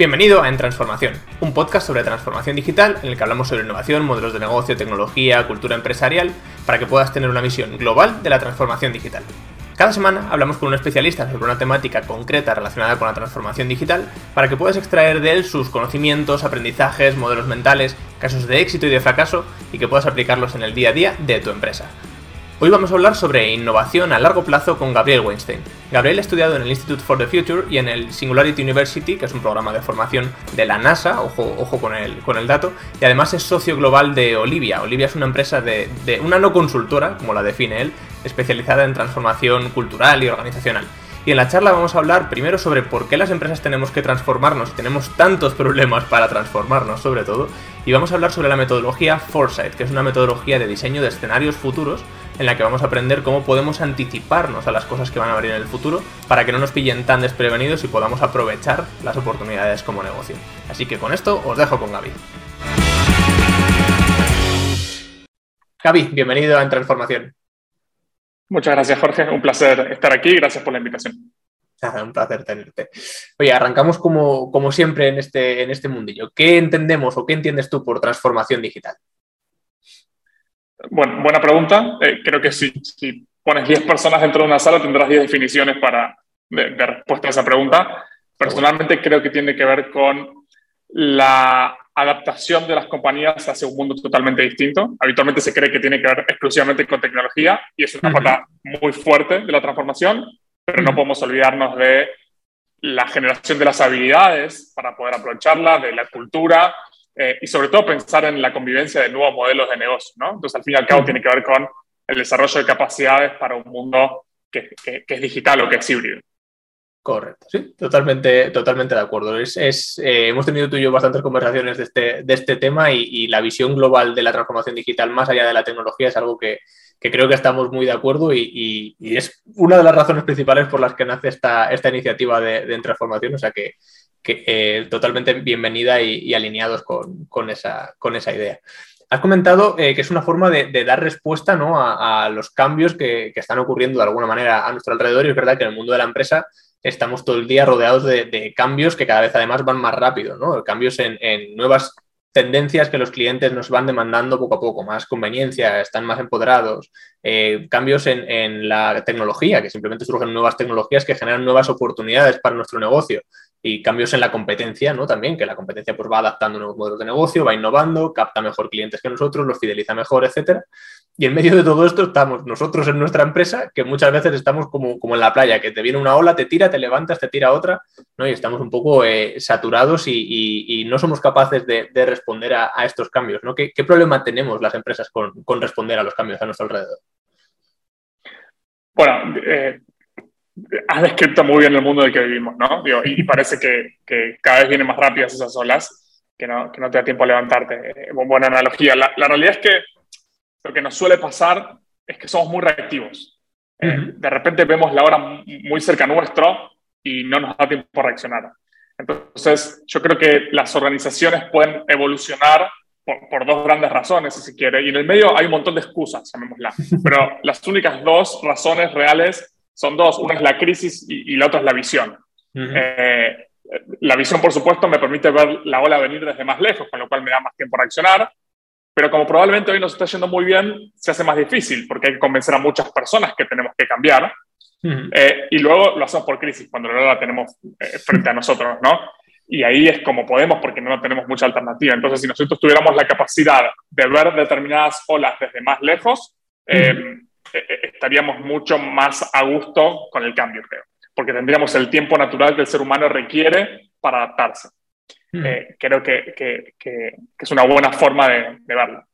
Bienvenido a En Transformación, un podcast sobre transformación digital en el que hablamos sobre innovación, modelos de negocio, tecnología, cultura empresarial, para que puedas tener una visión global de la transformación digital. Cada semana hablamos con un especialista sobre una temática concreta relacionada con la transformación digital para que puedas extraer de él sus conocimientos, aprendizajes, modelos mentales, casos de éxito y de fracaso y que puedas aplicarlos en el día a día de tu empresa. Hoy vamos a hablar sobre innovación a largo plazo con Gabriel Weinstein. Gabriel ha estudiado en el Institute for the Future y en el Singularity University, que es un programa de formación de la NASA, ojo, ojo con, el, con el dato, y además es socio global de Olivia. Olivia es una empresa de, de una no consultora, como la define él, especializada en transformación cultural y organizacional. Y en la charla vamos a hablar primero sobre por qué las empresas tenemos que transformarnos tenemos tantos problemas para transformarnos sobre todo. Y vamos a hablar sobre la metodología Foresight, que es una metodología de diseño de escenarios futuros en la que vamos a aprender cómo podemos anticiparnos a las cosas que van a venir en el futuro para que no nos pillen tan desprevenidos y podamos aprovechar las oportunidades como negocio. Así que con esto os dejo con Gaby. Gaby, bienvenido a En Transformación. Muchas gracias, Jorge. Un placer estar aquí. Gracias por la invitación. Un placer tenerte. Oye, arrancamos como, como siempre en este, en este mundillo. ¿Qué entendemos o qué entiendes tú por transformación digital? Bueno, buena pregunta. Eh, creo que si, si, pones 10 personas dentro de una sala tendrás 10 definiciones para, de, respuesta a esa pregunta. Personalmente creo que tiene que ver con la adaptación de las compañías hacia un mundo totalmente distinto. Habitualmente se cree que tiene que ver exclusivamente con tecnología y es una pata muy fuerte de la transformación, pero no podemos olvidarnos de la generación de las habilidades para poder aprovecharla, de la cultura, eh, y sobre todo pensar en la convivencia de nuevos modelos de negocio, ¿no? Entonces, al fin y al cabo, tiene que ver con el desarrollo de capacidades para un mundo que, es digital o que es híbrido. Correcto, sí, totalmente, totalmente de acuerdo. Es, eh, hemos tenido tú y yo bastantes conversaciones de este, de este tema y, la visión global de la transformación digital más allá de la tecnología es algo que, que creo que estamos muy de acuerdo y, y, es una de las razones principales por las que nace esta, esta iniciativa de, de transformación. O sea que, eh, totalmente bienvenida y, alineados con, esa, idea. Has comentado eh, que es una forma de, dar respuesta a, los cambios que, están ocurriendo de alguna manera a nuestro alrededor. Y es verdad que en el mundo de la empresa estamos todo el día rodeados de, cambios que cada vez además van más rápido, cambios en, nuevas tendencias que los clientes nos van demandando poco a poco, más conveniencia, están más empoderados, eh, cambios en, la tecnología, que simplemente surgen nuevas tecnologías que generan nuevas oportunidades para nuestro negocio y cambios en la competencia, ¿no? También, que la competencia pues, va adaptando nuevos modelos de negocio, va innovando, capta mejor clientes que nosotros, los fideliza mejor, etcétera. Y en medio de todo esto estamos nosotros en nuestra empresa, que muchas veces estamos como, como en la playa, que te viene una ola, te tira, te levantas, te tira otra, ¿no? Y estamos un poco eh, saturados y, no somos capaces de, de responder a, estos cambios, ¿no? ¿Qué, ¿Qué, problema tenemos las empresas con, con, responder a los cambios a nuestro alrededor? Bueno, eh, has descrito muy bien el mundo en el que vivimos, ¿no? y, parece que, que, cada vez vienen más rápidas esas olas, que no, que no te da tiempo a levantarte. Eh, buena analogía. La, la, realidad es que lo que nos suele pasar es que somos muy reactivos. Eh, de repente vemos la hora muy cerca nuestro y no nos da tiempo a reaccionar. Entonces, yo creo que las organizaciones pueden evolucionar por, por, dos grandes razones, si se quiere, y en el medio hay un montón de excusas, llamémosla, pero las únicas dos razones reales son dos, una es la crisis y, la otra es la visión. eh, la visión, por supuesto, me permite ver la ola venir desde más lejos, con lo cual me da más tiempo a reaccionar, pero como probablemente hoy nos está yendo muy bien, se hace más difícil porque hay que convencer a muchas personas que tenemos que cambiar. eh, y luego lo hacemos por crisis, cuando la tenemos eh, frente a nosotros, ¿no? Y ahí es como podemos porque no tenemos mucha alternativa. Entonces, si nosotros tuviéramos la capacidad de ver determinadas olas desde más lejos, eh, estaríamos mucho más a gusto con el cambio, creo, porque tendríamos el tiempo natural que el ser humano requiere para adaptarse. Mm. Eh, creo que, que, que, es una buena forma de, de verlo.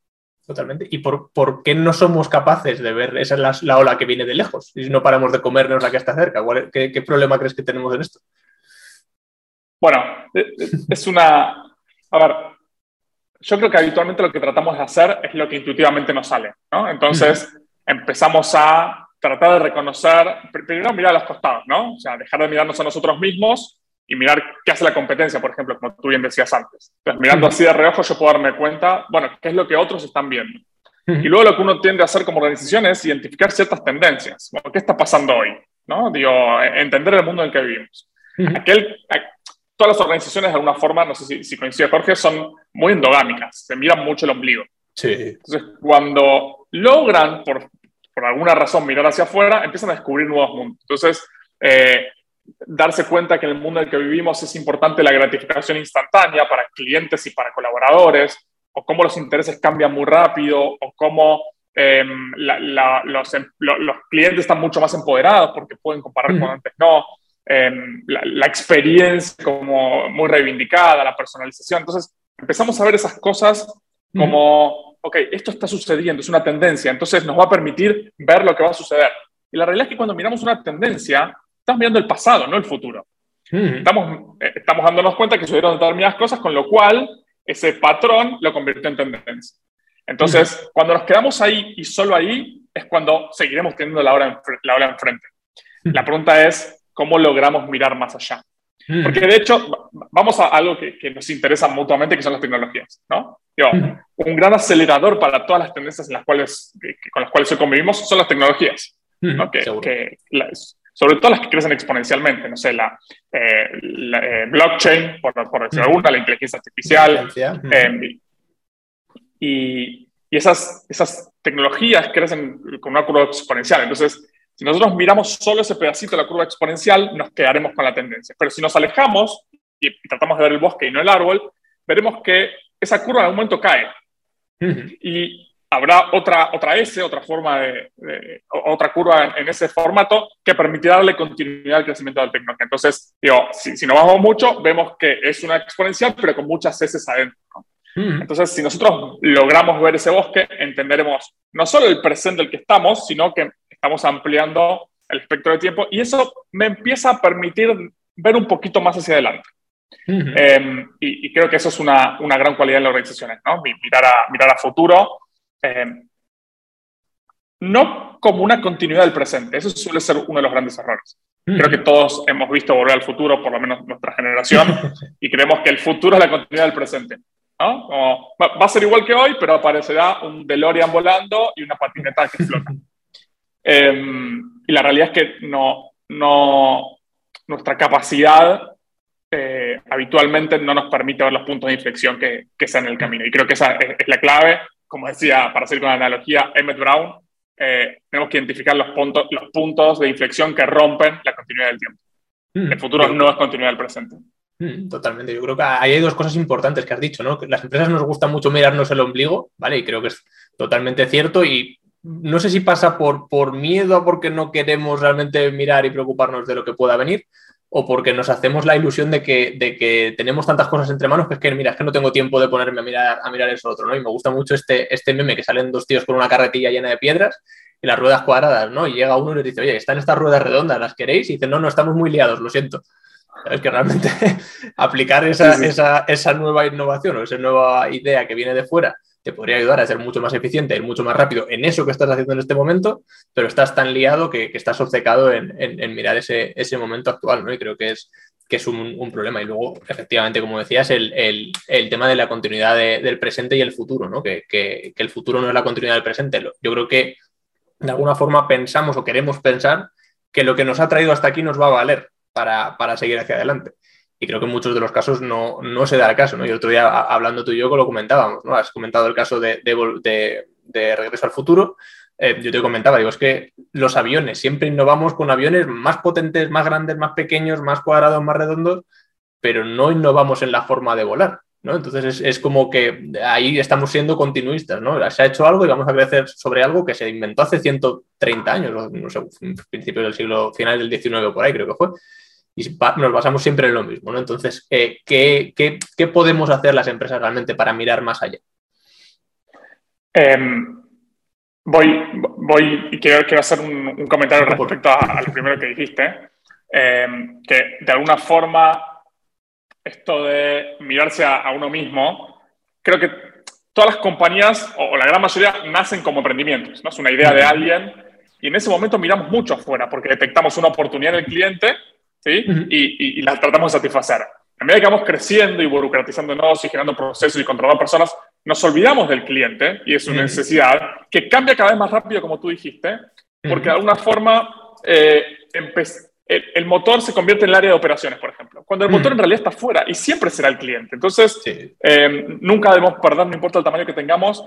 Totalmente. ¿Y por, por, qué no somos capaces de ver esa es la, la, ola que viene de lejos? Y si no paramos de comernos la que está cerca, ¿qué, ¿qué, problema crees que tenemos en esto? Bueno, es una... A ver, yo creo que habitualmente lo que tratamos de hacer es lo que intuitivamente nos sale, ¿no? Entonces, mm empezamos a tratar de reconocer, primero mirar a los costados, ¿no? O sea, dejar de mirarnos a nosotros mismos y mirar qué hace la competencia, por ejemplo, como tú bien decías antes. Entonces, mirando así de reojo, yo puedo darme cuenta, bueno, qué es lo que otros están viendo. Y luego lo que uno tiende a hacer como organización es identificar ciertas tendencias. ¿Qué está pasando hoy? ¿no? Digo, entender el mundo en el que vivimos. Aquel, todas las organizaciones de alguna forma, no sé si, si coincide Jorge, son muy endogámicas, se miran mucho el ombligo. Sí. Entonces, cuando logran, por, por alguna razón, mirar hacia afuera, empiezan a descubrir nuevos mundos. Entonces, eh, darse cuenta que en el mundo en el que vivimos es importante la gratificación instantánea para clientes y para colaboradores, o cómo los intereses cambian muy rápido, o cómo em, los, em, los, clientes están mucho más empoderados porque pueden comparar con antes no, em, la, experiencia como muy reivindicada, la personalización. Entonces, empezamos a ver esas cosas como, ok, esto está sucediendo, es una tendencia, entonces nos va a permitir ver lo que va a suceder. Y la realidad es que cuando miramos una tendencia, estamos mirando el pasado, no el futuro. Estamos, eh, estamos dándonos cuenta que sucedieron determinadas cosas, con lo cual ese patrón lo convirtió en tendencia. Entonces, cuando nos quedamos ahí y solo ahí, es cuando seguiremos teniendo la hora, la hora enfrente. La pregunta es, ¿cómo logramos mirar más allá? Porque de hecho, vamos a algo que, que, nos interesa mutuamente, que son las tecnologías. ¿no? Un gran acelerador para todas las tendencias en las cuales, con las cuales hoy convivimos son las tecnologías. ¿no? que, que sobre todo las que crecen exponencialmente, no sé, la, eh, eh, blockchain, por, por decir alguna, la inteligencia artificial. Eh, y, y esas, esas tecnologías crecen con una curva exponencial. Entonces, si nosotros miramos solo ese pedacito de la curva exponencial, nos quedaremos con la tendencia. Pero si nos alejamos y, tratamos de ver el bosque y no el árbol, veremos que esa curva en algún momento cae. Y habrá otra, otra S, otra forma de, otra curva en, ese formato que permitirá darle continuidad al crecimiento de la tecnología. Entonces, digo, si, si nos vamos mucho, vemos que es una exponencial, pero con muchas S adentro. Entonces, si nosotros logramos ver ese bosque, entenderemos no solo el presente del que estamos, sino que estamos ampliando el espectro de tiempo y eso me empieza a permitir ver un poquito más hacia adelante. Em, y, creo que eso es una, una gran cualidad en las organizaciones, ¿no? Mirar a, mirar a futuro eh, no como una continuidad del presente. Eso suele ser uno de los grandes errores. Mm. Creo que todos hemos visto Volver al Futuro, por lo menos nuestra generación, y creemos que el futuro es la continuidad del presente. ¿no? va, a ser igual que hoy, pero aparecerá un DeLorean volando y una patineta que flota. Em, y la realidad es que no, no, nuestra capacidad eh, habitualmente no nos permite ver los puntos de inflexión que, que están en el camino. Y creo que esa es la clave como decía, para seguir con la analogía, Emmett Brown, eh, tenemos que identificar los puntos, los puntos de inflexión que rompen la continuidad del tiempo. Mm, el futuro no es continuidad del presente. Mm, totalmente. Yo creo que ahí hay dos cosas importantes que has dicho, ¿no? Que las empresas nos gusta mucho mirarnos el ombligo, ¿vale? Y creo que es totalmente cierto y no sé si pasa por, por miedo, porque no queremos realmente mirar y preocuparnos de lo que pueda venir, o porque nos hacemos la ilusión de que, de que tenemos tantas cosas entre manos que es que, mira, es que no tengo tiempo de ponerme a mirar, a mirar eso otro, ¿no? Y me gusta mucho este, este meme que salen dos tíos con una carretilla llena de piedras y las ruedas cuadradas, ¿no? Y llega uno y les dice, oye, están estas ruedas redondas, ¿las queréis? Y dicen, no, no, estamos muy liados, lo siento. Es que realmente aplicar esa, Esa, esa nueva innovación o esa nueva idea que viene de fuera te podría ayudar a ser mucho más eficiente, ir mucho más rápido en eso que estás haciendo en este momento, pero estás tan liado que, estás obcecado en, mirar ese, ese, momento actual, ¿no? Y creo que es, que es un, problema. Y luego, efectivamente, como decías, el, el, tema de la continuidad del presente y el futuro, ¿no? Que, que, el futuro no es la continuidad del presente. Yo creo que de alguna forma pensamos o queremos pensar que lo que nos ha traído hasta aquí nos va a valer para, para seguir hacia adelante. Y creo que en muchos de los casos no, no se da el caso. ¿no? Y otro día, hablando tú y yo, lo comentábamos. ¿no? Has comentado el caso de, de, Regreso al Futuro. Eh, yo te comentaba, digo, es que los aviones, siempre innovamos con aviones más potentes, más grandes, más pequeños, más cuadrados, más redondos, pero no innovamos en la forma de volar. ¿no? Entonces es, es, como que ahí estamos siendo continuistas, ¿no? Se ha hecho algo y vamos a crecer sobre algo que se inventó hace 130 años, no sé, principios del siglo, final del 19 por ahí creo que fue y nos basamos siempre en lo mismo. ¿no? Entonces, eh, ¿qué, qué, qué, podemos hacer las empresas realmente para mirar más allá? Em, voy, voy y quiero, quiero hacer un, comentario respecto a, lo primero que dijiste, em, que de alguna forma esto de mirarse a, uno mismo, creo que todas las compañías, o, la gran mayoría, nacen como emprendimientos. ¿no? Es una idea de alguien y en ese momento miramos mucho afuera porque detectamos una oportunidad en el cliente y, las tratamos de satisfacer. A medida que vamos creciendo y burocratizándonos y generando procesos y controlando personas, nos olvidamos del cliente y es una necesidad que cambia cada vez más rápido, como tú dijiste, porque de alguna forma eh, el, motor se convierte en el área de operaciones, por ejemplo. cuando el motor en realidad está fuera y siempre será el cliente. Entonces, eh, nunca debemos perder, no importa el tamaño que tengamos,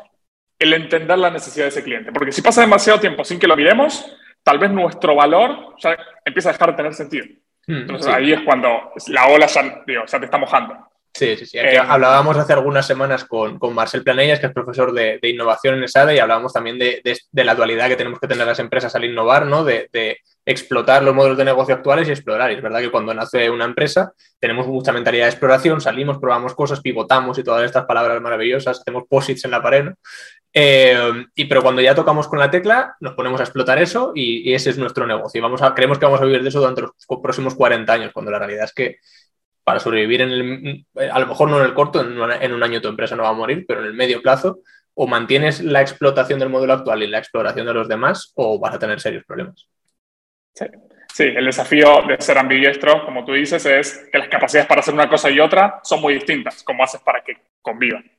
el entender la necesidad de ese cliente. Porque si pasa demasiado tiempo sin que lo miremos, tal vez nuestro valor ya empieza a dejar de tener sentido. Hmm, Entonces ahí es cuando la ola ya, ya te está mojando. Sí, sí, sí. Eh, hablábamos hace algunas semanas con, con Marcel Planellas, que es profesor de, innovación en ESADE, y hablábamos también de, la dualidad que tenemos que tener las empresas al innovar, ¿no? De, explotar los modelos de negocio actuales y explorar. Y es verdad que cuando nace una empresa tenemos mucha mentalidad de exploración, salimos, probamos cosas, pivotamos y todas estas palabras maravillosas, hacemos posits en la pared, eh, y pero cuando ya tocamos con la tecla, nos ponemos a explotar eso y, ese es nuestro negocio. Y vamos a, creemos que vamos a vivir de eso durante los próximos 40 años, cuando la realidad es que para sobrevivir en el, a lo mejor no en el corto, en, un año tu empresa no va a morir, pero en el medio plazo, o mantienes la explotación del modelo actual y la exploración de los demás, o vas a tener serios problemas. Sí. el desafío de ser ambidiestro, como tú dices, es que las capacidades para hacer una cosa y otra son muy distintas. ¿Cómo haces para que convivan?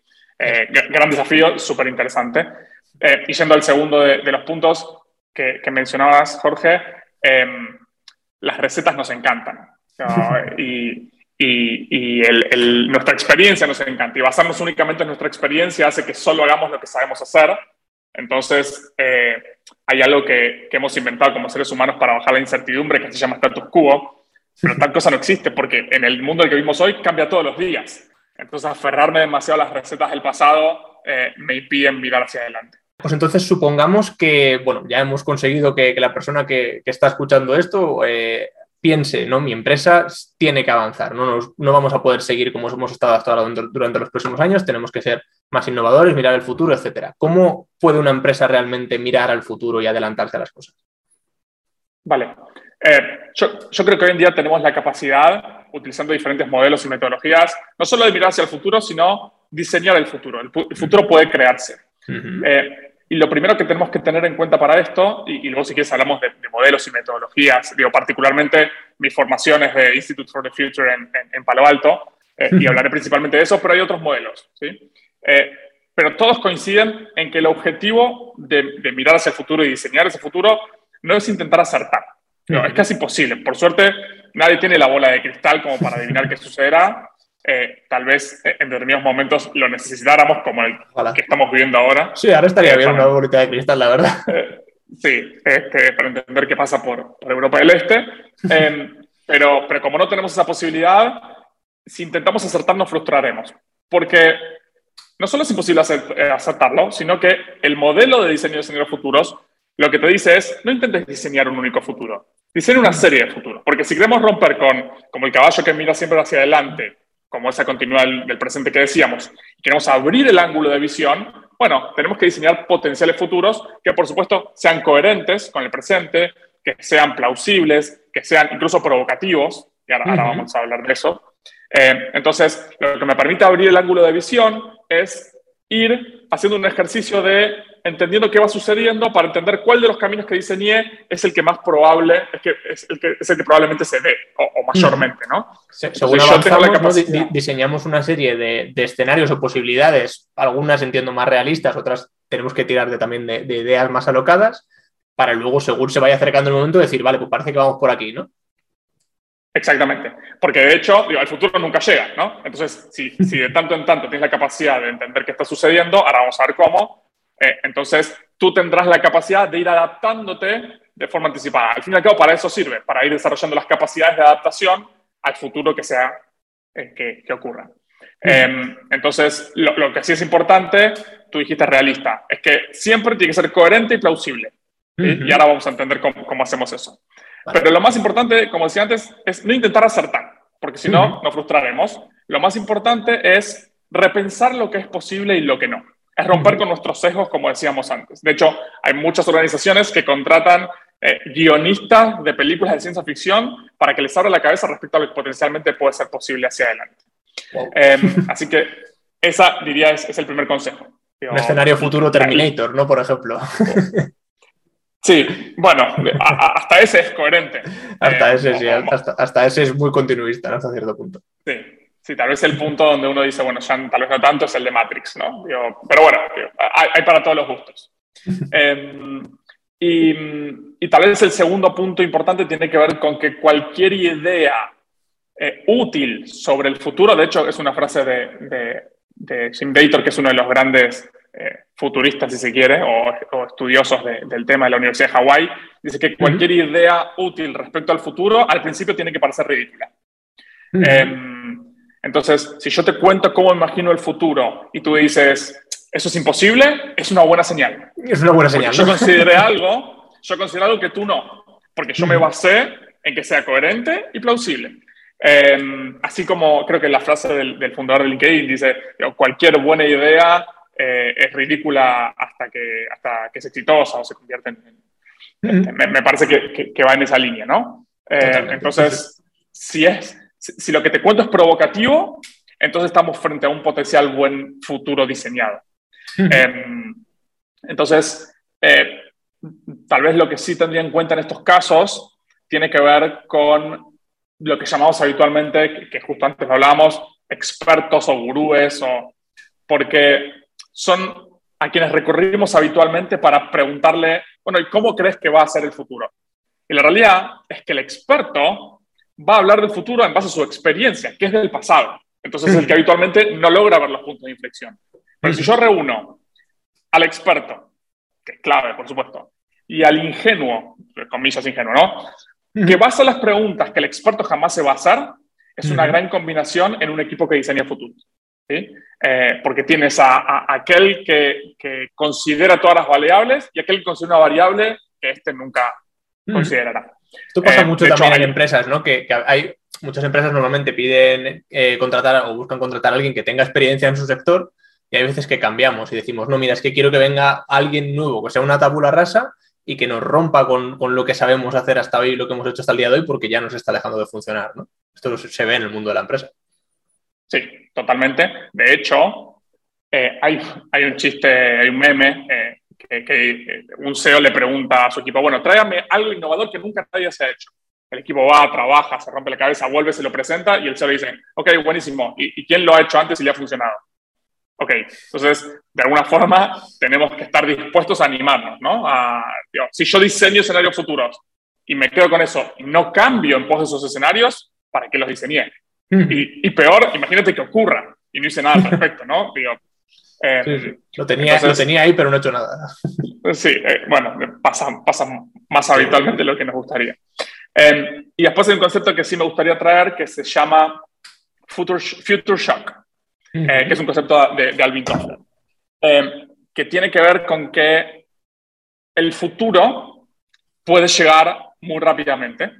Eh, gran desafío, súper interesante. Eh, y yendo al segundo de, los puntos que, mencionabas, Jorge, em, las recetas nos encantan. y, y, nuestra experiencia nos encanta. Y basarnos únicamente en nuestra experiencia hace que solo hagamos lo que sabemos hacer. Entonces, eh, hay algo que, hemos inventado como seres humanos para bajar la incertidumbre que se llama status quo, pero tal cosa no existe porque en el mundo en el que vivimos hoy cambia todos los días. Entonces, aferrarme demasiado a las recetas del pasado eh, me impiden mirar hacia adelante. Pues entonces supongamos que, bueno, ya hemos conseguido que, la persona que, está escuchando esto eh, piense, ¿no? Mi empresa tiene que avanzar, no, no vamos a poder seguir como hemos estado hasta ahora durante los próximos años, tenemos que ser más innovadores, mirar el futuro, etcétera. ¿Cómo puede una empresa realmente mirar al futuro y adelantarse a las cosas? Vale. Eh, yo, yo, creo que hoy en día tenemos la capacidad, utilizando diferentes modelos y metodologías, no solo de mirar hacia el futuro, sino diseñar el futuro. El, futuro puede crearse. Y lo primero que tenemos que tener en cuenta para esto, y, luego si quieres hablamos de, modelos y metodologías, digo, particularmente mi formación es de Institute for the Future en, Palo Alto, eh, y hablaré principalmente de eso, pero hay otros modelos, ¿sí? Eh, pero todos coinciden en que el objetivo de, mirar hacia el futuro y diseñar ese futuro no es intentar acertar. No, es casi imposible. Por suerte, nadie tiene la bola de cristal como para adivinar qué sucederá, eh, tal vez eh, en determinados momentos lo necesitáramos como el que estamos viviendo ahora. Sí, ahora estaría eh, bien una bolita de cristal, la verdad. sí, este, para entender qué pasa por, Europa del Este. Em, pero, pero como no tenemos esa posibilidad, si intentamos acertar nos frustraremos. Porque no solo es imposible acertarlo, sino que el modelo de diseño de escenarios futuros lo que te dice es, no intentes diseñar un único futuro, diseña una serie de futuros. Porque si queremos romper con, como el caballo que mira siempre hacia adelante, como esa continuidad del, presente que decíamos, y queremos abrir el ángulo de visión, bueno, tenemos que diseñar potenciales futuros que, por supuesto, sean coherentes con el presente, que sean plausibles, que sean incluso provocativos, y ahora, vamos a hablar de eso. Eh, entonces, lo que me permite abrir el ángulo de visión es ir haciendo un ejercicio de entendiendo qué va sucediendo para entender cuál de los caminos que diseñé es el que más probable, es, que, es, el, que, es el que probablemente se dé, o, mayormente, ¿no? según avanzamos, diseñamos una serie de, de, escenarios o posibilidades, algunas entiendo más realistas, otras tenemos que tirar de, también de, de, ideas más alocadas, para luego, según se vaya acercando el momento, decir, vale, pues parece que vamos por aquí, ¿no? Exactamente, porque de hecho, digo, el futuro nunca llega, ¿no? Entonces, si, si de tanto en tanto tienes la capacidad de entender qué está sucediendo, ahora vamos a ver cómo, eh, entonces, tú tendrás la capacidad de ir adaptándote de forma anticipada. Al fin y al cabo, para eso sirve, para ir desarrollando las capacidades de adaptación al futuro que sea eh, que, ocurra. Em, entonces, lo, que sí es importante, tú dijiste realista, es que siempre tiene que ser coherente y plausible. Y ahora vamos a entender cómo, hacemos eso. Pero lo más importante, como decía antes, es no intentar acertar, porque si no, nos frustraremos. Lo más importante es repensar lo que es posible y lo que no es romper con nuestros sesgos, como decíamos antes. De hecho, hay muchas organizaciones que contratan eh, guionistas de películas de ciencia ficción para que les abra la cabeza respecto a lo que potencialmente puede ser posible hacia adelante. Em, así que esa, diría, es, el primer consejo. Un escenario futuro Terminator, ¿no? Por ejemplo. Sí, bueno, hasta ese es coherente. Hasta ese, sí, hasta, hasta, ese es muy continuista, Hasta cierto punto. Sí, Sí, tal vez el punto donde uno dice, bueno, ya tal vez no tanto es el de Matrix, ¿no? pero bueno, hay, para todos los gustos. Em, y, y, tal vez el segundo punto importante tiene que ver con que cualquier idea eh, útil sobre el futuro, de hecho es una frase de, de, Jim Dator, que es uno de los grandes eh, futuristas, si se quiere, o, estudiosos del tema de la Universidad de Hawái, dice que cualquier idea útil respecto al futuro al principio tiene que parecer ridícula. Em, entonces, si yo te cuento cómo imagino el futuro y tú dices, eso es imposible, es una buena señal. Es una buena señal. Yo consideré algo, yo considero algo que tú no, porque yo me basé en que sea coherente y plausible. Em, así como creo que la frase del, fundador de LinkedIn dice, cualquier buena idea eh, es ridícula hasta que, hasta que es exitosa o se convierte en... Este, me, parece que, que, va en esa línea, ¿no? Eh, entonces, si, es, si, lo que te cuento es provocativo, entonces estamos frente a un potencial buen futuro diseñado. Em, entonces, eh, tal vez lo que sí tendría en cuenta en estos casos tiene que ver con lo que llamamos habitualmente, que, justo antes hablábamos, expertos o gurúes, o, porque son a quienes recurrimos habitualmente para preguntarle, bueno, ¿y cómo crees que va a ser el futuro? Y la realidad es que el experto va a hablar del futuro en base a su experiencia, que es del pasado. Entonces, es el que habitualmente no logra ver los puntos de inflexión. Pero si yo reúno al experto, que es clave, por supuesto, y al ingenuo, comillas ingenuo, ¿no? Que basa las preguntas que el experto jamás se va a hacer, es una gran combinación en un equipo que diseña futuro. ¿sí? Eh, porque tienes a, aquel que, considera todas las variables y aquel que considera una variable que éste nunca considerará. Esto pasa eh, mucho también en empresas, ¿no? Que, hay muchas empresas normalmente piden eh, contratar o buscan contratar a alguien que tenga experiencia en su sector y hay veces que cambiamos y decimos, no, mira, es que quiero que venga alguien nuevo, que sea una tabula rasa y que nos rompa con, lo que sabemos hacer hasta hoy y lo que hemos hecho hasta el día de hoy porque ya nos está dejando de funcionar. ¿no? Esto se ve en el mundo de la empresa. Sí, totalmente. De hecho, eh, hay, hay, un chiste, hay un meme que, un CEO le pregunta a su equipo, bueno, tráigame algo innovador que nunca nadie se ha hecho. El equipo va, trabaja, se rompe la cabeza, vuelve, se lo presenta y el CEO le dice, ok, buenísimo, ¿y, y quién lo ha hecho antes y le ha funcionado? Ok, entonces, de alguna forma, tenemos que estar dispuestos a animarnos, ¿no? si yo diseño escenarios futuros y me quedo con eso y no cambio en pos de esos escenarios, ¿para qué los diseñé? y, peor, imagínate que ocurra y no hice nada al respecto, ¿no? Digo, eh, Lo, tenía, lo tenía ahí, pero no he hecho nada. Sí, eh, bueno, pasa, pasa más habitualmente de lo que nos gustaría. Eh, y después hay un concepto que sí me gustaría traer que se llama Future, future Shock. Eh, que es un concepto de, Alvin Toffler, eh, que tiene que ver con que el futuro puede llegar muy rápidamente,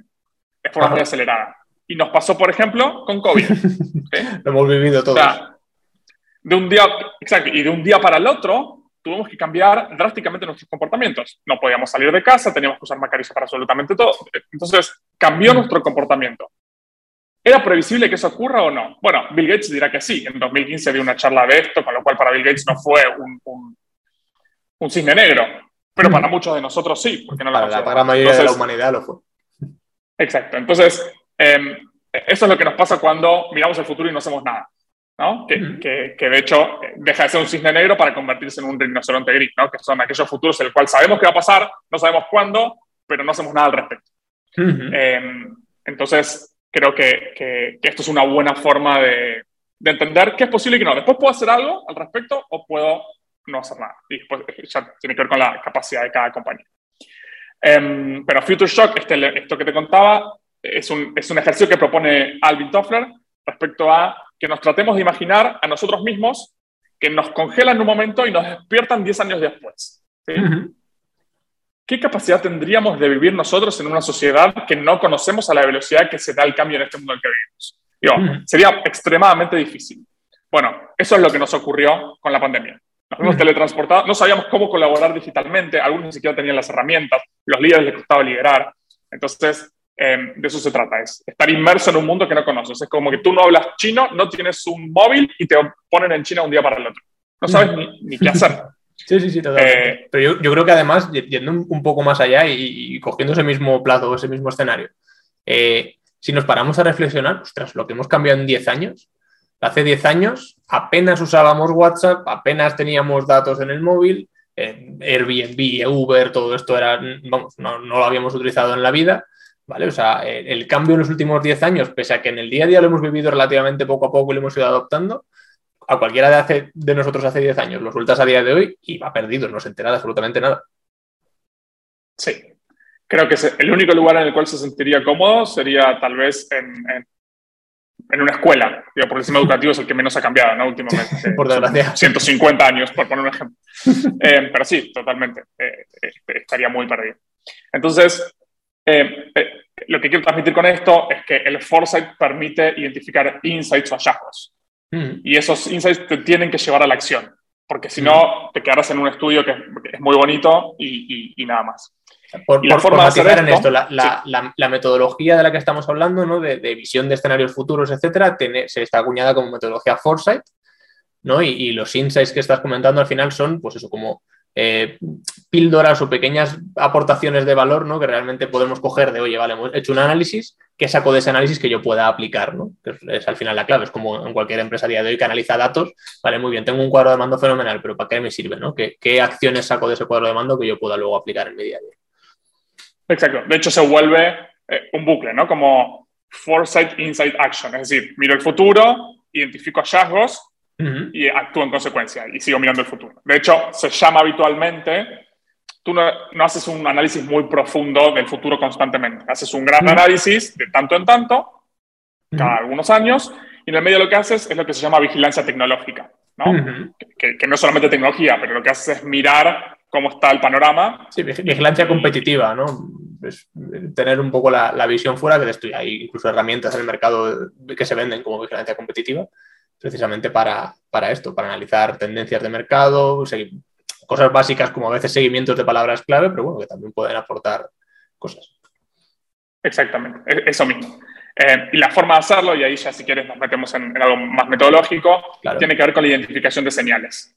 de forma muy acelerada. Y nos pasó, por ejemplo, con COVID. Lo hemos vivido todos. De un día, exacto, y de un día para el otro tuvimos que cambiar drásticamente nuestros comportamientos. No podíamos salir de casa, teníamos que usar mascarilla para absolutamente todo. Entonces, cambió nuestro comportamiento. ¿Era previsible que eso ocurra o no? Bueno, Bill Gates dirá que sí. En 2015 dio una charla de esto, con lo cual para Bill Gates no fue un, un, cisne negro. Pero para muchos de nosotros sí, porque no para la gran mayoría de la humanidad lo fue. Exacto. Entonces, em, eso es lo que nos pasa cuando miramos el futuro y no hacemos nada. ¿No? Que, que, de hecho deja de ser un cisne negro para convertirse en un rinoceronte gris, ¿no? que son aquellos futuros en los cuales sabemos qué va a pasar, no sabemos cuándo, pero no hacemos nada al respecto. Em, entonces, creo que, que, esto es una buena forma de, de, entender que es posible y que no. Después puedo hacer algo al respecto o puedo no hacer nada. Y después ya tiene que ver con la capacidad de cada compañía. Um, pero Future Shock, este, esto que te contaba, es un, es un ejercicio que propone Alvin Toffler respecto a que nos tratemos de imaginar a nosotros mismos que nos congelan un momento y nos despiertan 10 años después. ¿sí? ¿qué capacidad tendríamos de vivir nosotros en una sociedad que no conocemos a la velocidad que se da el cambio en este mundo en el que vivimos? Sería extremadamente difícil. Bueno, eso es lo que nos ocurrió con la pandemia. Nos fuimos teletransportados, no sabíamos cómo colaborar digitalmente, algunos ni siquiera tenían las herramientas, los líderes les costaba liderar. Entonces, em, de eso se trata, es estar inmerso en un mundo que no conoces. Es como que tú no hablas chino, no tienes un móvil y te ponen en China un día para el otro. No sabes ni, ni qué hacer. Sí, sí, sí, totalmente. Eh, Pero yo, creo que además, yendo un poco más allá y, cogiendo ese mismo plazo, ese mismo escenario, eh, si nos paramos a reflexionar, ostras, lo que hemos cambiado en 10 años, hace 10 años apenas usábamos WhatsApp, apenas teníamos datos en el móvil, Airbnb, Uber, todo esto era, vamos, no, lo habíamos utilizado en la vida. ¿Vale? O sea, el, cambio en los últimos 10 años, pese a que en el día a día lo hemos vivido relativamente poco a poco y lo hemos ido adoptando, a cualquiera de, hace, de nosotros hace 10 años lo sueltas a día de hoy y va perdido, no se entera de absolutamente nada. Sí. Creo que el único lugar en el cual se sentiría cómodo sería tal vez en, en, una escuela, digo, porque el sistema educativo es el que menos ha cambiado ¿no? últimamente. por desgracia. 150 años, por poner un ejemplo. Eh, pero sí, totalmente. Eh, eh, estaría muy perdido. Entonces, lo que quiero transmitir con esto es que el foresight permite identificar insights o hallazgos. Mm. Y esos insights te tienen que llevar a la acción, porque si no, te quedarás en un estudio que es, muy bonito y, y, nada más. Por, la forma de en esto, la, la, la, metodología de la que estamos hablando, ¿no? de, de visión de escenarios futuros, etcétera, tiene, se está acuñada como metodología Foresight, ¿no? Y, y, los insights que estás comentando al final son, pues eso, como eh, píldoras o pequeñas aportaciones de valor, ¿no? Que realmente podemos coger de, oye, vale, hemos hecho un análisis, ¿qué saco de ese análisis que yo pueda aplicar, ¿no? Que es, al final la clave, es como en cualquier empresa de hoy que analiza datos, vale, muy bien, tengo un cuadro de mando fenomenal, pero ¿para qué me sirve, ¿no? ¿Qué, ¿Qué, acciones saco de ese cuadro de mando que yo pueda luego aplicar en mi día a día? Exacto, de hecho se vuelve eh, un bucle, ¿no? Como foresight, insight, action, es decir, miro el futuro, identifico hallazgos, y actúo en consecuencia y sigo mirando el futuro. De hecho, se llama habitualmente, tú no, haces un análisis muy profundo del futuro constantemente, haces un gran análisis de tanto en tanto, cada algunos años, y en el medio lo que haces es lo que se llama vigilancia tecnológica, ¿no? que, no es solamente tecnología, pero lo que haces es mirar cómo está el panorama. Sí, vigilancia competitiva, ¿no? tener un poco la, la visión fuera, que estoy, hay incluso herramientas en el mercado que se venden como vigilancia competitiva, precisamente para, para esto, para analizar tendencias de mercado, cosas básicas como a veces seguimientos de palabras clave, pero bueno, que también pueden aportar cosas. Exactamente, e-, eso mismo. Eh, y la forma de hacerlo, y ahí ya si quieres nos metemos en, algo más metodológico, tiene que ver con la identificación de señales.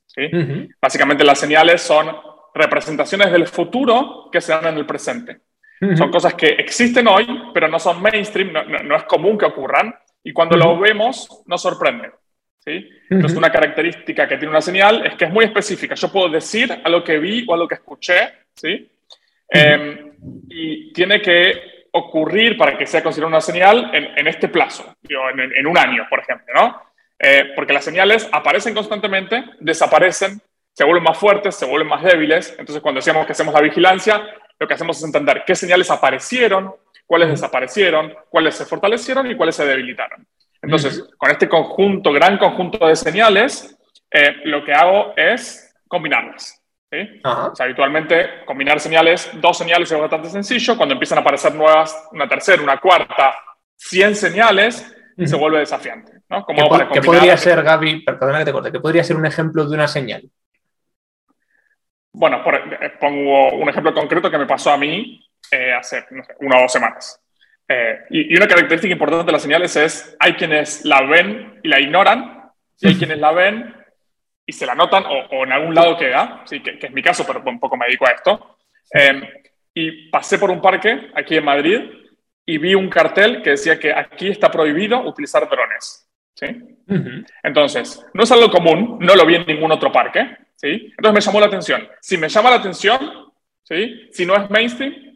Básicamente las señales son representaciones del futuro que se dan en el presente. Son cosas que existen hoy, pero no son mainstream, no, no es común que ocurran, y cuando lo vemos nos sorprende. Entonces, una característica que tiene una señal es que es muy específica. Yo puedo decir a lo que vi o a lo que escuché, ¿sí? Em, y tiene que ocurrir para que sea considerada una señal en, este plazo, en, un año, por ejemplo, ¿no? Eh, porque las señales aparecen constantemente, desaparecen, se vuelven más fuertes, se vuelven más débiles. Entonces, cuando decíamos que hacemos la vigilancia, lo que hacemos es entender qué señales aparecieron, cuáles desaparecieron, cuáles se fortalecieron y cuáles se debilitaron. Entonces, con este conjunto, gran conjunto de señales, eh, lo que hago es combinarlas. O sea, habitualmente combinar señales, dos señales es bastante sencillo. Cuando empiezan a aparecer nuevas, una tercera, una cuarta, 100 señales, se vuelve desafiante. ¿no? ¿Qué, podría ser, Gaby, perdona que te corte, qué podría ser un ejemplo de una señal? Bueno, eh, pongo un ejemplo concreto que me pasó a mí eh, hace una o dos semanas. Eh, y, una característica importante de las señales es, hay quienes la ven y la ignoran, y hay quienes la ven y se la notan o, en algún lado queda, ¿sí? que, es mi caso, pero un poco me dedico a esto. Em, y pasé por un parque aquí en Madrid y vi un cartel que decía que aquí está prohibido utilizar drones. ¿sí? Entonces, no es algo común, no lo vi en ningún otro parque. ¿sí? Entonces me llamó la atención. Si me llama la atención, ¿sí? si no es mainstream,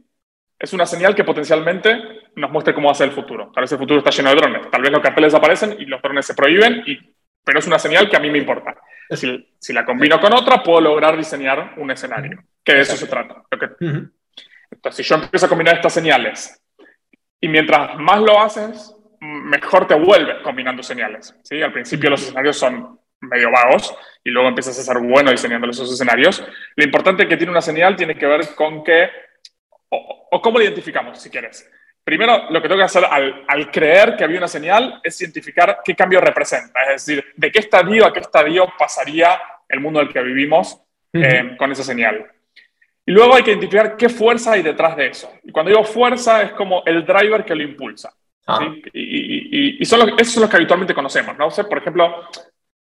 es una señal que potencialmente nos muestre cómo va a ser el futuro. Tal vez el futuro está lleno de drones. Tal vez los carteles aparecen y los drones se prohíben, y, pero es una señal que a mí me importa. Si, si la combino con otra, puedo lograr diseñar un escenario. Que de eso se trata. Entonces, si yo empiezo a combinar estas señales y mientras más lo haces, mejor te vuelves combinando señales. ¿sí? Al principio los escenarios son medio vagos y luego empiezas a ser bueno diseñando esos escenarios. Lo importante que tiene una señal tiene que ver con que o, cómo la identificamos, si quieres. Primero, lo que tengo que hacer al, creer que había una señal es identificar qué cambio representa, es decir, de qué estadio a qué estadio pasaría el mundo en el que vivimos eh, con esa señal. Y luego hay que identificar qué fuerza hay detrás de eso. Y cuando digo fuerza es como el driver que lo impulsa. Ah. Y, son los, esos son los que habitualmente conocemos. ¿no? por ejemplo,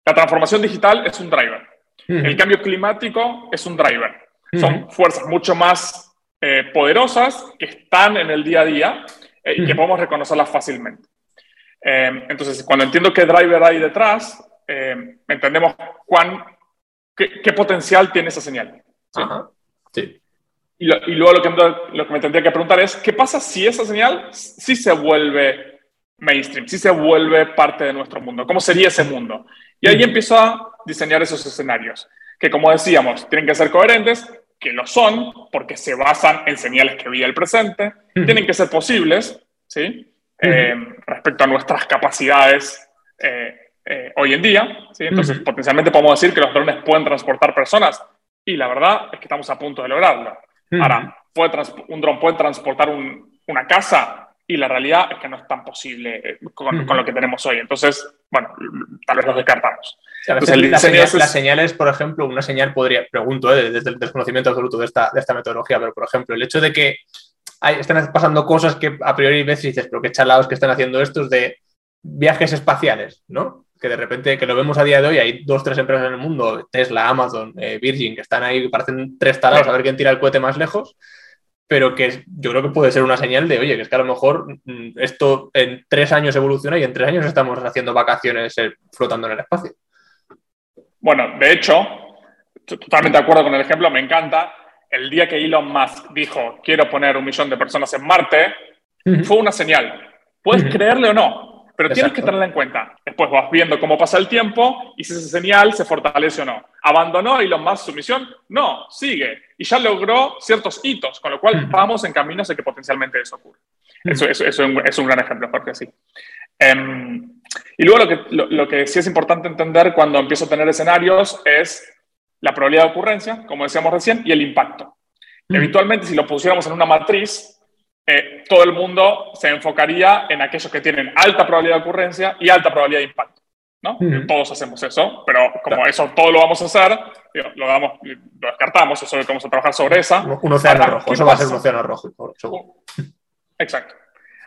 la transformación digital es un driver. El cambio climático es un driver. Son fuerzas mucho más eh, poderosas que están en el día a día eh, y que podemos reconocerlas fácilmente. Eh, entonces, cuando entiendo qué driver hay detrás, entendemos cuán, qué, potencial tiene esa señal. ¿sí? Y, luego lo que, lo que me tendría que preguntar es, ¿qué pasa si esa señal sí se vuelve mainstream, si se vuelve parte de nuestro mundo? ¿Cómo sería ese mundo? Y ahí empiezo a diseñar esos escenarios, que como decíamos, tienen que ser coherentes, que lo son, porque se basan en señales que vi el presente, tienen que ser posibles, ¿sí? Eh, respecto a nuestras capacidades eh, eh, hoy en día, ¿sí? Entonces, potencialmente podemos decir que los drones pueden transportar personas, y la verdad es que estamos a punto de lograrlo. Ahora, ¿puede un dron puede transportar una casa, y la realidad es que no es tan posible con, con, lo que tenemos hoy. Entonces, bueno, tal vez los descartamos las, señales, por ejemplo, una señal podría, pregunto ¿eh? desde el desconocimiento absoluto de esta, de esta metodología, pero por ejemplo, el hecho de que hay, están pasando cosas que a priori ves y dices, pero qué chalados que están haciendo estos de viajes espaciales, ¿no? Que de repente, que lo vemos a día de hoy, hay dos, tres empresas en el mundo, Tesla, Amazon, eh, Virgin, que están ahí, parecen tres talados a ver quién tira el cohete más lejos, pero que yo creo que puede ser una señal de, oye, que es que a lo mejor mm, esto en tres años evoluciona y en tres años estamos haciendo vacaciones eh, flotando en el espacio. Bueno, de hecho, totalmente de acuerdo con el ejemplo, me encanta. El día que Elon Musk dijo, quiero poner un millón de personas en Marte, fue una señal. Puedes creerle o no, pero tienes que tenerla en cuenta. Después vas viendo cómo pasa el tiempo y si esa señal se fortalece o no. ¿Abandonó Elon Musk su misión? No, sigue. Y ya logró ciertos hitos, con lo cual vamos en camino hacia que potencialmente eso ocurra. Eso, es un gran ejemplo, porque sí. Em, y luego lo que, lo, que sí es importante entender cuando empiezo a tener escenarios es la probabilidad de ocurrencia, como decíamos recién, y el impacto. Eventualmente, si lo pusiéramos en una matriz, eh, todo el mundo se enfocaría en aquellos que tienen alta probabilidad de ocurrencia y alta probabilidad de impacto. ¿no? Todos hacemos eso, pero como eso todo lo vamos a hacer, lo, damos, lo descartamos, eso vamos a trabajar sobre esa. Un océano rojo, eso va a ser un océano rojo. Exacto.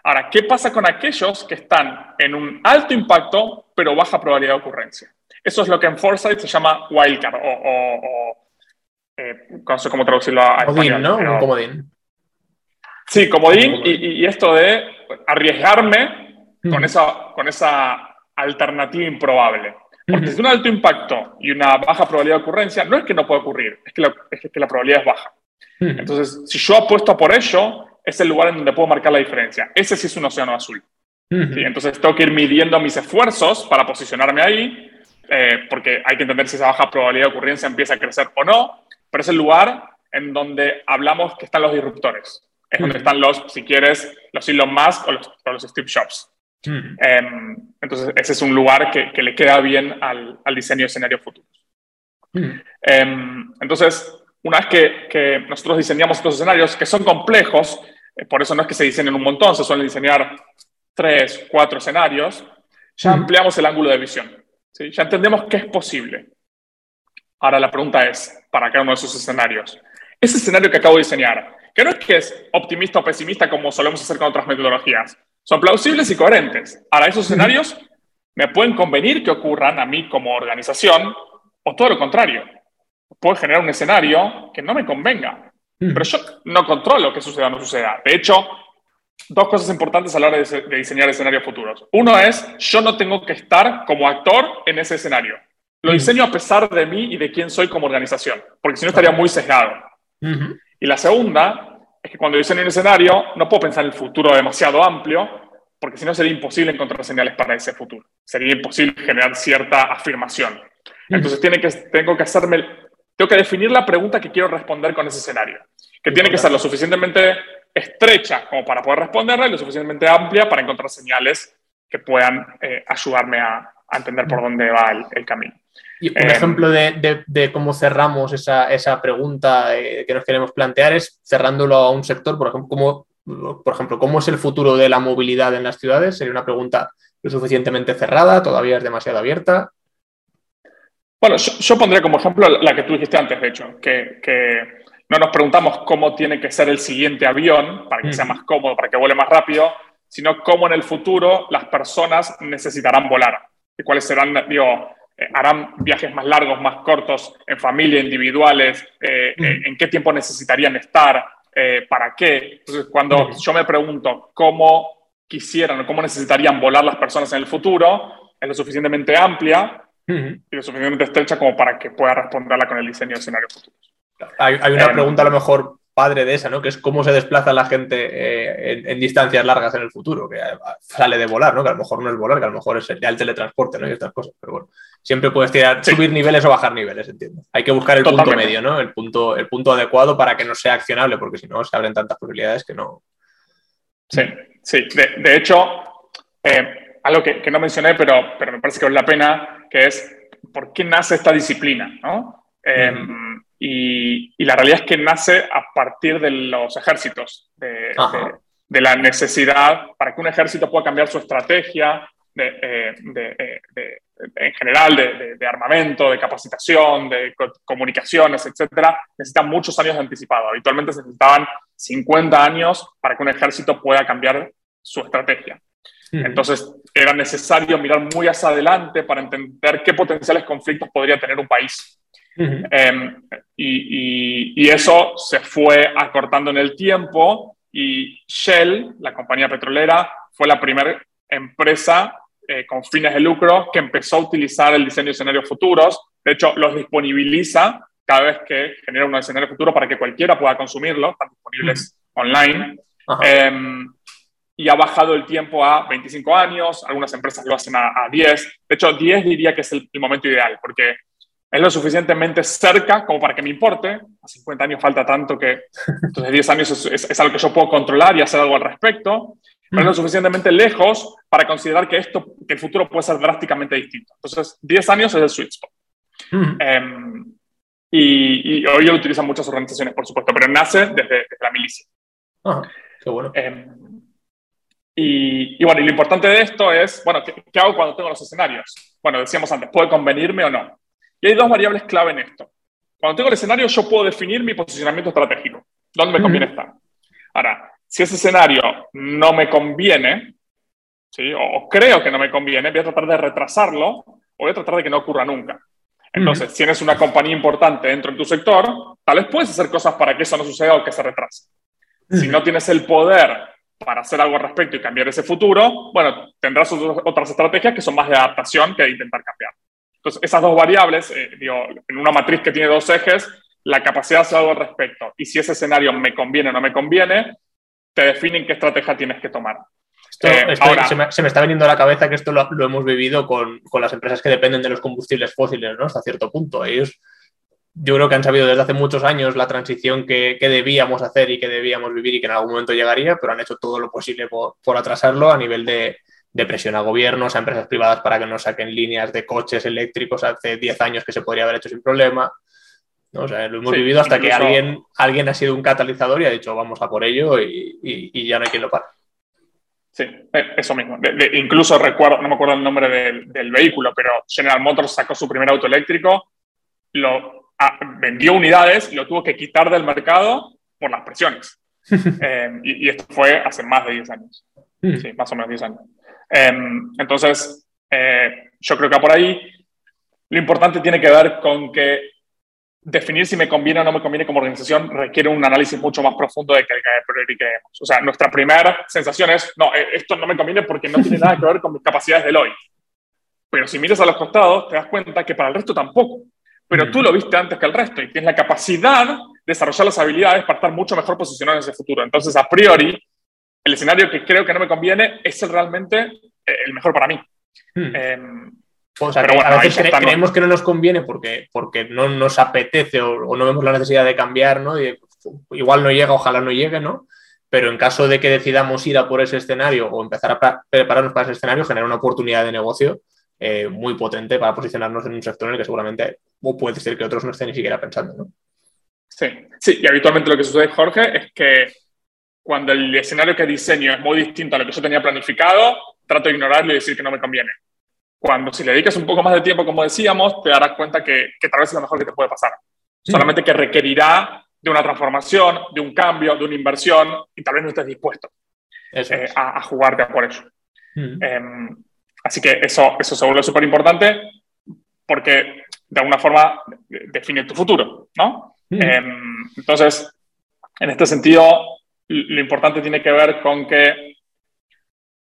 Ahora, ¿qué pasa con aquellos que están en un alto impacto pero baja probabilidad de ocurrencia? Eso es lo que en Foresight se llama wildcard o, eh, no sé cómo traducirlo a comodín, ¿no? Un comodín. Sí, comodín, Y, esto de arriesgarme con, esa, con esa alternativa improbable. Porque si es un alto impacto y una baja probabilidad de ocurrencia, no es que no pueda ocurrir, es que la, es que la probabilidad es baja. Entonces, si yo apuesto por ello, es el lugar en donde puedo marcar la diferencia. Ese sí es un océano azul. Entonces tengo que ir midiendo mis esfuerzos para posicionarme ahí, eh, porque hay que entender si esa baja probabilidad de ocurrencia empieza a crecer o no, pero es el lugar en donde hablamos que están los disruptores. Es donde están los, si quieres, los Elon Musk o los, los Steve Jobs. Em, entonces, ese es un lugar que, que le queda bien al, al, diseño de escenarios futuros. Em, entonces, una vez que, que, nosotros diseñamos estos escenarios, que son complejos, eh, por eso no es que se diseñen un montón, se suelen diseñar tres, cuatro escenarios, ya ampliamos el ángulo de visión. ¿sí? Ya entendemos qué es posible. Ahora la pregunta es, para cada uno de esos escenarios, ese escenario que acabo de diseñar, que no es que es optimista o pesimista como solemos hacer con otras metodologías, son plausibles y coherentes. Ahora, esos escenarios me pueden convenir que ocurran a mí como organización o todo lo contrario. Puedo generar un escenario que no me convenga. Pero yo no controlo qué suceda o no suceda. De hecho, dos cosas importantes a la hora de, diseñar escenarios futuros. Uno es, yo no tengo que estar como actor en ese escenario. Lo diseño a pesar de mí y de quién soy como organización, porque si no estaría muy sesgado. Y la segunda es que cuando diseño un escenario no puedo pensar en el futuro demasiado amplio, porque si no sería imposible encontrar señales para ese futuro. Sería imposible generar cierta afirmación. Entonces tiene que, tengo que hacerme tengo que definir la pregunta que quiero responder con ese escenario, que tiene que ser lo suficientemente estrecha como para poder responderla y lo suficientemente amplia para encontrar señales que puedan eh, ayudarme a, entender por dónde va el, camino. Y un eh, ejemplo de, cómo cerramos esa, esa pregunta eh, que nos queremos plantear es cerrándolo a un sector, por ejemplo, ¿cómo, por ejemplo, ¿cómo es el futuro de la movilidad en las ciudades? Sería una pregunta lo suficientemente cerrada, todavía es demasiado abierta. Bueno, yo, pondría como ejemplo la que tú dijiste antes, de hecho, que, no nos preguntamos cómo tiene que ser el siguiente avión para que sea más cómodo, para que vuele más rápido, sino cómo en el futuro las personas necesitarán volar y cuáles serán, digo, eh, harán viajes más largos, más cortos, en familia, individuales, eh, eh, en qué tiempo necesitarían estar, para qué. Entonces, cuando yo me pregunto cómo quisieran o cómo necesitarían volar las personas en el futuro, es lo suficientemente amplia y lo suficientemente estrecha como para que pueda responderla con el diseño de escenarios futuros. Hay, una eh, pregunta a lo mejor padre de esa, ¿no? Que es cómo se desplaza la gente eh, en, distancias largas en el futuro, que sale de volar, ¿no? Que a lo mejor no es volar, que a lo mejor es ya el teletransporte, ¿no? Y estas cosas, pero bueno, siempre puedes tirar, subir niveles o bajar niveles, entiendo. Hay que buscar el punto medio, ¿no? El punto, el punto adecuado para que no sea accionable, porque si no se abren tantas posibilidades que no. Sí, sí. De, hecho, eh, algo que, no mencioné, pero, pero me parece que vale la pena, que es por qué nace esta disciplina, ¿no? Em, y, la realidad es que nace a partir de los ejércitos, de, la necesidad para que un ejército pueda cambiar su estrategia eh, eh, en general de, armamento, de capacitación, de comunicaciones, etcétera, necesitan muchos años de anticipado. Habitualmente se necesitaban 50 años para que un ejército pueda cambiar su estrategia. Entonces, era necesario mirar muy hacia adelante para entender qué potenciales conflictos podría tener un país. Em, y, eso se fue acortando en el tiempo y Shell, la compañía petrolera, fue la primera empresa eh, con fines de lucro que empezó a utilizar el diseño de escenarios futuros. De hecho, los disponibiliza cada vez que genera un escenario futuro para que cualquiera pueda consumirlo, están disponibles online. Em, y ha bajado el tiempo a 25 años, algunas empresas lo hacen a, 10. De hecho, 10 diría que es el, el momento ideal, porque es lo suficientemente cerca como para que me importe. A 50 años falta tanto que entonces 10 años es, algo que yo puedo controlar y hacer algo al respecto, pero es lo suficientemente lejos para considerar que, esto, que el futuro puede ser drásticamente distinto. Entonces, 10 años es el sweet spot. Em, y, hoy lo utilizan muchas organizaciones, por supuesto, pero nace desde, la milicia. qué bueno. Em, y, bueno, y lo importante de esto es, bueno, ¿qué, ¿qué hago cuando tengo los escenarios? Bueno, decíamos antes, ¿puede convenirme o no? Y hay dos variables clave en esto. Cuando tengo el escenario, yo puedo definir mi posicionamiento estratégico, dónde me conviene estar. Ahora, si ese escenario no me conviene, ¿sí? o, creo que no me conviene, voy a tratar de retrasarlo o voy a tratar de que no ocurra nunca. Entonces, si eres una compañía importante dentro de tu sector, tal vez puedes hacer cosas para que eso no suceda o que se retrase. Si no tienes el poder para hacer algo al respecto y cambiar ese futuro, bueno, tendrás otras estrategias que son más de adaptación que de intentar cambiar. Entonces, esas dos variables, eh, digo, en una matriz que tiene dos ejes, la capacidad de hacer algo al respecto y si ese escenario me conviene o no me conviene, te definen qué estrategia tienes que tomar. Eh, ahora, se, me, está viniendo a la cabeza que esto lo, hemos vivido con, con, las empresas que dependen de los combustibles fósiles, ¿no? Hasta cierto punto. Ellos, yo creo que han sabido desde hace muchos años la transición que, que, debíamos hacer y que debíamos vivir y que en algún momento llegaría, pero han hecho todo lo posible por, por atrasarlo a nivel de, de presión a gobiernos, a empresas privadas para que no saquen líneas de coches eléctricos hace 10 años que se podría haber hecho sin problema. ¿no? O sea, lo hemos vivido hasta que alguien, alguien ha sido un catalizador y ha dicho vamos a por ello y, y, ya no hay quien lo pare. Sí, eh, eso mismo. incluso recuerdo, no me acuerdo el nombre del, del, vehículo, pero General Motors sacó su primer auto eléctrico, lo ah, vendió unidades y lo tuvo que quitar del mercado por las presiones. Eh, y, y, esto fue hace más de 10 años. Hmm. Sí, más o menos 10 años. Em, entonces, eh, yo creo que por ahí lo importante tiene que ver con que definir si me conviene o no me conviene como organización requiere un análisis mucho más profundo de que el que creemos. O sea, nuestra primera sensación es, no, eh, esto no me conviene porque no tiene nada que ver con mis capacidades del hoy. Pero si miras a los costados, te das cuenta que para el resto tampoco. Pero tú lo viste antes que el resto y tienes la capacidad de desarrollar las habilidades para estar mucho mejor posicionado en ese futuro. Entonces, a priori, el escenario que creo que no me conviene es el realmente eh, el mejor para mí. Hmm. Em, o sea, a veces creemos que no nos conviene porque, porque no nos apetece o, no vemos la necesidad de cambiar, ¿no? igual no llega, ojalá no llegue, ¿no? Pero en caso de que decidamos ir a por ese escenario o empezar a prepararnos para ese escenario, genera una oportunidad de negocio eh, muy potente para posicionarnos en un sector en el que seguramente o puede ser que otros no estén ni siquiera pensando, ¿no? Sí, sí, y habitualmente lo que sucede, Jorge, es que cuando el escenario que diseño es muy distinto a lo que yo tenía planificado, trato de ignorarlo y decir que no me conviene. Cuando si le dedicas un poco más de tiempo, como decíamos, te darás cuenta que, que tal vez es lo mejor que te puede pasar. Solamente que requerirá de una transformación, de un cambio, de una inversión, y tal vez no estés dispuesto eh, a, a, jugarte a por eso. Em, así que eso, eso se vuelve súper importante porque de alguna forma define tu futuro, ¿no? Em, entonces, en este sentido, lo importante tiene que ver con que,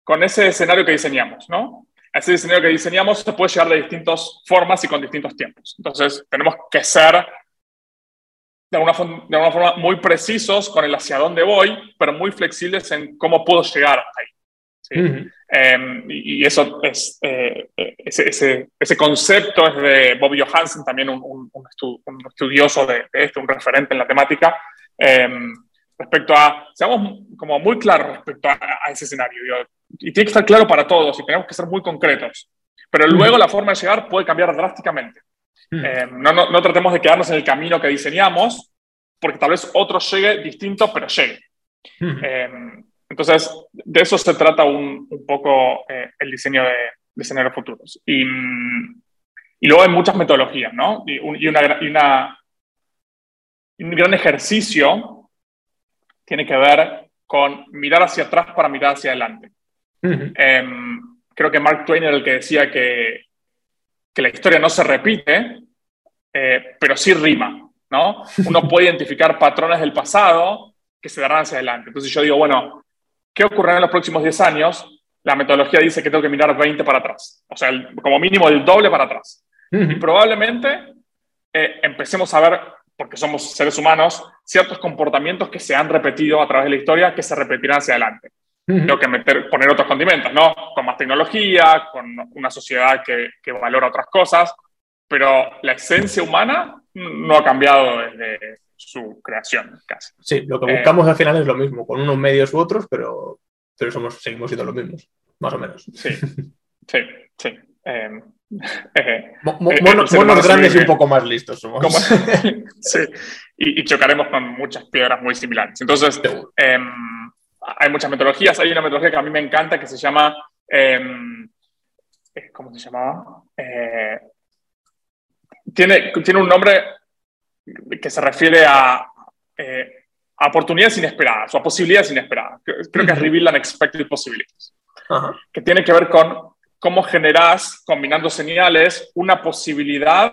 con ese escenario que diseñamos, ¿no? Ese escenario que diseñamos se puede llegar de distintas formas y con distintos tiempos. Entonces, tenemos que ser de alguna, de alguna forma muy precisos con el hacia dónde voy, pero muy flexibles en cómo puedo llegar ahí. Em, y, eso es, eh, ese, ese, concepto es de Bobby Johansen, también un, un, estudioso de, esto, un referente en la temática, em, respecto a, seamos como muy claros respecto a, ese escenario. y tiene que estar claro para todos y tenemos que ser muy concretos. Pero luego la forma de llegar puede cambiar drásticamente. Em, no, no, no, tratemos de quedarnos en el camino que diseñamos, porque tal vez otro llegue distinto, pero llegue. Entonces, de eso se trata un, un poco eh, el diseño de, de escenarios futuros. Y, y, luego hay muchas metodologías, ¿no? Y, y, una, y una, un gran ejercicio tiene que ver con mirar hacia atrás para mirar hacia adelante. Em, creo que Mark Twain era el que decía que, que la historia no se repite, eh, pero sí rima, ¿no? Uno puede identificar patrones del pasado que se darán hacia adelante. Entonces yo digo, bueno, ¿Qué ocurrirá en los próximos 10 años? La metodología dice que tengo que mirar 20 para atrás, o sea, como mínimo el doble para atrás. Y probablemente eh, empecemos a ver, porque somos seres humanos, ciertos comportamientos que se han repetido a través de la historia que se repetirán hacia adelante. Tengo que meter, poner otros condimentos, ¿no? Con más tecnología, con una sociedad que, que valora otras cosas, pero la esencia humana no ha cambiado desde, su creación casi. Sí, lo que buscamos al final es lo mismo, con unos medios u otros, pero, pero somos, seguimos siendo los mismos, más o menos. Sí, sí, sí. Eh, monos, grandes y un poco más listos somos. sí, y, chocaremos con muchas piedras muy similares. Entonces, em, hay muchas metodologías. Hay una metodología que a mí me encanta que se llama. Em, eh, ¿Cómo se llamaba? Eh, tiene, tiene un nombre que se refiere a, eh, a, oportunidades inesperadas o a posibilidades inesperadas. Creo que es Reveal Unexpected Possibilities, que tiene que ver con cómo generas, combinando señales, una posibilidad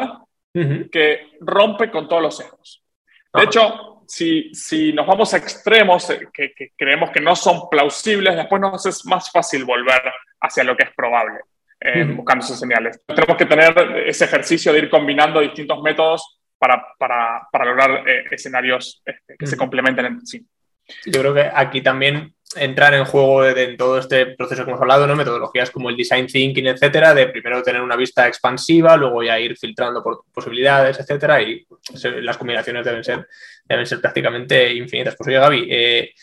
que rompe con todos los sesgos. De hecho, si, si, nos vamos a extremos eh, que, creemos que no son plausibles, después nos es más fácil volver hacia lo que es probable, eh, buscando esas señales. Tenemos que tener ese ejercicio de ir combinando distintos métodos para, para, para lograr eh, escenarios este, que se complementen entre sí. Yo creo que aquí también entrar en juego en todo este proceso que hemos hablado, ¿no? metodologías como el design thinking, etcétera, de primero tener una vista expansiva, luego ya ir filtrando por posibilidades, etcétera, y las combinaciones deben ser, deben ser prácticamente infinitas. Pues oye, Gaby, eh,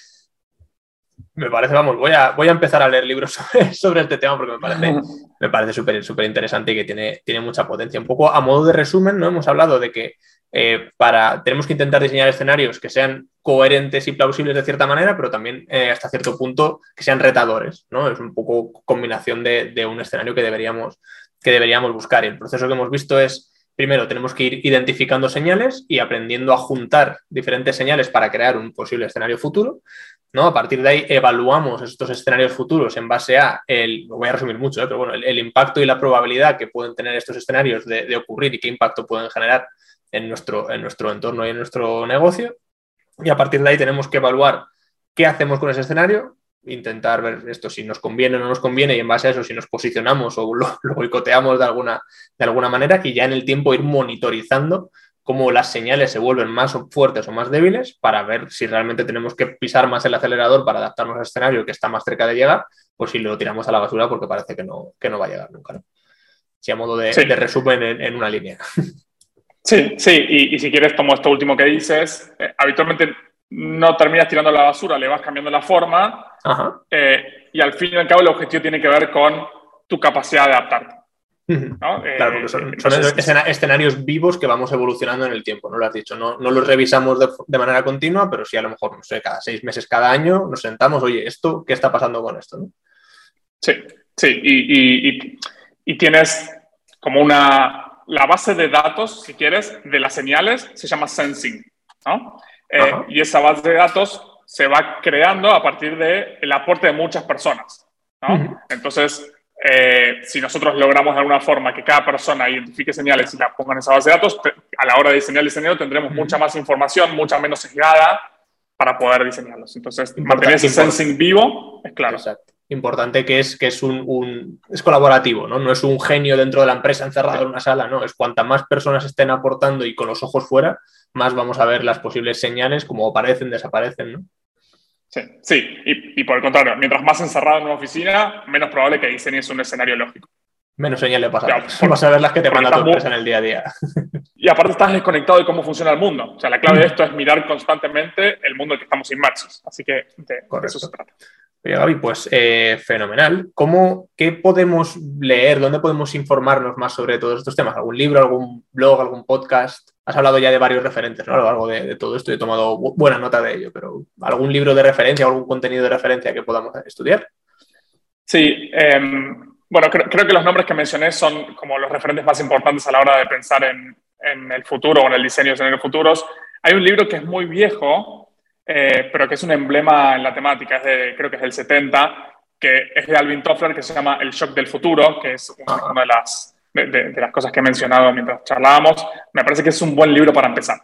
me parece, vamos, voy a, voy a empezar a leer libros sobre, sobre este tema porque me parece, me parece súper súper interesante y que tiene, tiene mucha potencia. Un poco a modo de resumen, ¿no? Hemos hablado de que eh, para, tenemos que intentar diseñar escenarios que sean coherentes y plausibles de cierta manera, pero también eh, hasta cierto punto que sean retadores, ¿no? Es un poco combinación de, de, un escenario que deberíamos, que deberíamos buscar. Y el proceso que hemos visto es, primero, tenemos que ir identificando señales y aprendiendo a juntar diferentes señales para crear un posible escenario futuro. ¿No? A partir de ahí evaluamos estos escenarios futuros en base a, el, voy a resumir mucho, ¿eh? pero bueno, el, impacto y la probabilidad que pueden tener estos escenarios de, ocurrir y qué impacto pueden generar en nuestro, en nuestro entorno y en nuestro negocio. Y a partir de ahí tenemos que evaluar qué hacemos con ese escenario, intentar ver esto si nos conviene o no nos conviene y en base a eso si nos posicionamos o lo, lo boicoteamos de alguna, de alguna manera y ya en el tiempo ir monitorizando cómo las señales se vuelven más fuertes o más débiles para ver si realmente tenemos que pisar más el acelerador para adaptarnos al escenario que está más cerca de llegar, pues si lo tiramos a la basura porque parece que no, que no va a llegar nunca. ¿no? Si a modo de, resumen en, una línea. Sí, sí, y, si quieres tomo esto último que dices, eh, habitualmente no terminas tirando a la basura, le vas cambiando la forma eh, y al fin y al cabo el objetivo tiene que ver con tu capacidad de adaptarte. Claro, porque son, eh, escenarios vivos que vamos evolucionando en el tiempo, ¿no? Lo has dicho, no, no los revisamos de, manera continua, pero sí a lo mejor, no sé, cada seis meses, cada año nos sentamos, oye, ¿esto qué está pasando con esto? Sí, sí, y, y, tienes como una, la base de datos, si quieres, de las señales, se llama sensing, ¿no? Eh, y esa base de datos se va creando a partir del aporte de muchas personas, ¿no? Entonces, eh, si nosotros logramos de alguna forma que cada persona identifique señales y la ponga en esa base de datos, a la hora de diseñar el diseño tendremos mucha más información, mucha menos sesgada para poder diseñarlos. Entonces, mantener ese sensing vivo es claro. Exacto. importante que es que es un, es colaborativo, ¿no? No es un genio dentro de la empresa encerrado en una sala, no, es cuanta más personas estén aportando y con los ojos fuera, más vamos a ver las posibles señales, como aparecen, desaparecen, ¿no? Sí, sí. Y, por el contrario, mientras más encerrado en una oficina, menos probable que diseñes un escenario lógico. Menos señales pasar. Vamos a ver las que te manda tu empresa en el día a día. Y aparte estás desconectado de cómo funciona el mundo. O sea, la clave de esto es mirar constantemente el mundo en que estamos inmersos. Así que de, eso se trata. Oye, Gaby, pues eh, fenomenal. ¿Cómo, ¿Qué podemos leer? ¿Dónde podemos informarnos más sobre todos estos temas? ¿Algún libro, algún blog, algún podcast? Has hablado ya de varios referentes ¿no? a lo largo de, todo esto y he tomado buena nota de ello, pero ¿algún libro de referencia, algún contenido de referencia que podamos estudiar? Sí, em, bueno, creo, que los nombres que mencioné son como los referentes más importantes a la hora de pensar en, en el futuro o en el diseño de escenarios futuros. Hay un libro que es muy viejo, eh, pero que es un emblema en la temática, es de, creo que es del 70, que es de Alvin Toffler, que se llama El shock del futuro, que es una, de, las, de, las cosas que he mencionado mientras charlábamos. Me parece que es un buen libro para empezar.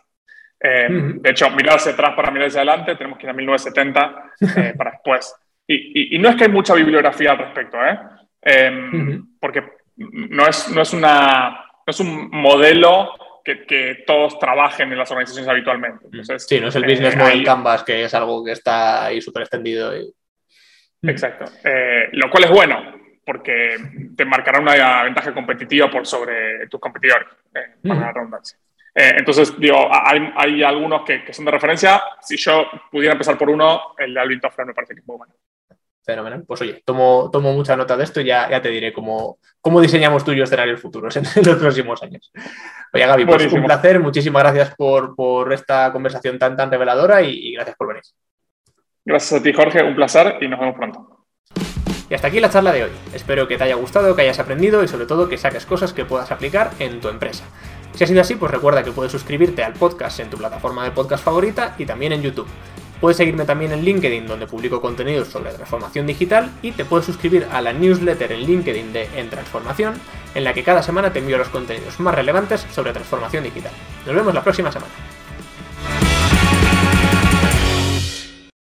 Eh, de hecho, mirar hacia atrás para mirar hacia adelante, tenemos que ir a 1970 eh, para después. Y, y, no es que hay mucha bibliografía al respecto, ¿eh? porque no es, no, es una, no es un modelo que, todos trabajen en las organizaciones habitualmente. Mm. sí, no es el business eh, model Canvas, que es algo que está ahí súper extendido. Exacto. Eh, lo cual es bueno, porque te marcará una ventaja competitiva por sobre tus competidores, eh, para la redundancia. entonces, digo, hay, hay algunos que, que, son de referencia. Si yo pudiera empezar por uno, el de Alvin Toffler me parece que es muy bueno. Fenomenal. Pues oye, tomo, tomo mucha nota de esto y ya, ya te diré cómo, cómo diseñamos tú y yo escenarios futuros en, los próximos años. Oye, Gaby, pues un placer. Muchísimas gracias por, por, esta conversación tan, tan reveladora y, gracias por venir. Gracias a ti, Jorge. Un placer y nos vemos pronto. Y hasta aquí la charla de hoy. Espero que te haya gustado, que hayas aprendido y sobre todo que saques cosas que puedas aplicar en tu empresa. Si ha sido así, pues recuerda que puedes suscribirte al podcast en tu plataforma de podcast favorita y también en YouTube. Puedes seguirme también en LinkedIn donde publico contenidos sobre transformación digital y te puedes suscribir a la newsletter en LinkedIn de En Transformación, en la que cada semana te envío los contenidos más relevantes sobre transformación digital. Nos vemos la próxima semana.